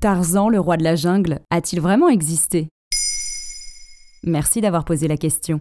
Tarzan, le roi de la jungle, a-t-il vraiment existé? Merci d'avoir posé la question.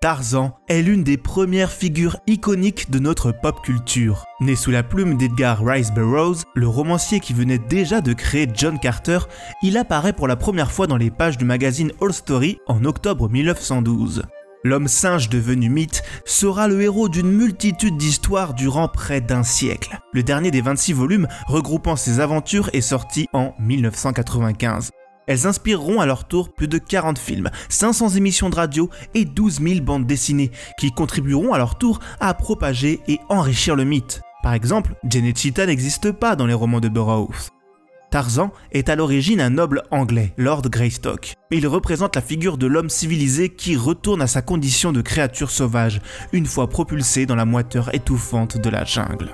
Tarzan est l'une des premières figures iconiques de notre pop culture. Né sous la plume d'Edgar Rice Burroughs, le romancier qui venait déjà de créer John Carter, il apparaît pour la première fois dans les pages du magazine All Story en octobre 1912. L'homme singe devenu mythe sera le héros d'une multitude d'histoires durant près d'un siècle. Le dernier des 26 volumes regroupant ses aventures est sorti en 1995. Elles inspireront à leur tour plus de 40 films, 500 émissions de radio et 12 000 bandes dessinées, qui contribueront à leur tour à propager et enrichir le mythe. Par exemple, Janet Cheetah n'existe pas dans les romans de Burroughs. Tarzan est à l'origine un noble anglais, Lord Greystock. Il représente la figure de l'homme civilisé qui retourne à sa condition de créature sauvage, une fois propulsé dans la moiteur étouffante de la jungle.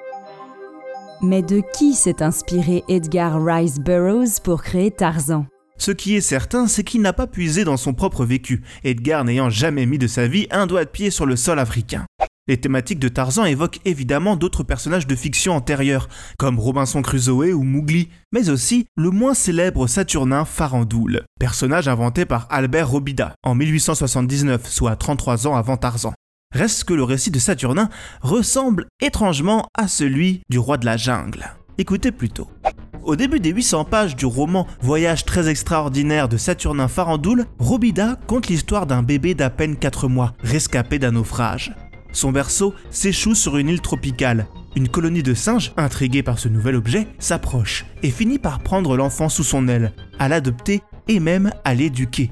Mais de qui s'est inspiré Edgar Rice Burroughs pour créer Tarzan? Ce qui est certain, c'est qu'il n'a pas puisé dans son propre vécu, Edgar n'ayant jamais mis de sa vie un doigt de pied sur le sol africain. Les thématiques de Tarzan évoquent évidemment d'autres personnages de fiction antérieurs, comme Robinson Crusoe ou Mowgli, mais aussi le moins célèbre Saturnin Farandoul, personnage inventé par Albert Robida en 1879, soit 33 ans avant Tarzan. Reste que le récit de Saturnin ressemble étrangement à celui du roi de la jungle. Écoutez plutôt. Au début des 800 pages du roman Voyage très extraordinaire de Saturnin Farandoul, Robida conte l'histoire d'un bébé d'à peine 4 mois, rescapé d'un naufrage. Son berceau s'échoue sur une île tropicale. Une colonie de singes, intriguée par ce nouvel objet, s'approche et finit par prendre l'enfant sous son aile, à l'adopter et même à l'éduquer.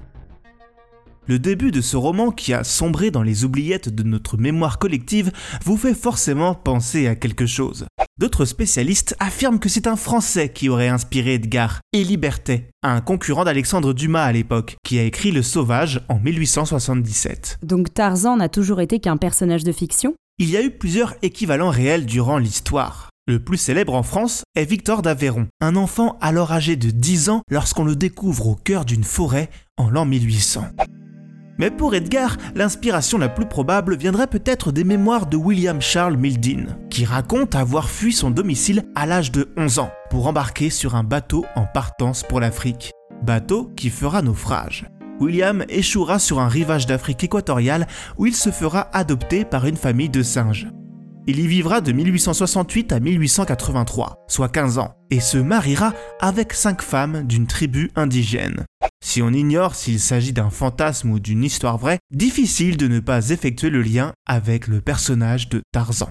Le début de ce roman qui a sombré dans les oubliettes de notre mémoire collective vous fait forcément penser à quelque chose. D'autres spécialistes affirment que c'est un Français qui aurait inspiré Edgar, et Liberté, un concurrent d'Alexandre Dumas à l'époque, qui a écrit Le Sauvage en 1877. Donc Tarzan n'a toujours été qu'un personnage de fiction? Il y a eu plusieurs équivalents réels durant l'histoire. Le plus célèbre en France est Victor d'Aveyron, un enfant alors âgé de 10 ans lorsqu'on le découvre au cœur d'une forêt en l'an 1800. Mais pour Edgar, l'inspiration la plus probable viendrait peut-être des mémoires de William Charles Mildin, raconte avoir fui son domicile à l'âge de 11 ans pour embarquer sur un bateau en partance pour l'Afrique. Bateau qui fera naufrage. William échouera sur un rivage d'Afrique équatoriale où il se fera adopter par une famille de singes. Il y vivra de 1868 à 1883, soit 15 ans, et se mariera avec cinq femmes d'une tribu indigène. Si on ignore s'il s'agit d'un fantasme ou d'une histoire vraie, difficile de ne pas effectuer le lien avec le personnage de Tarzan.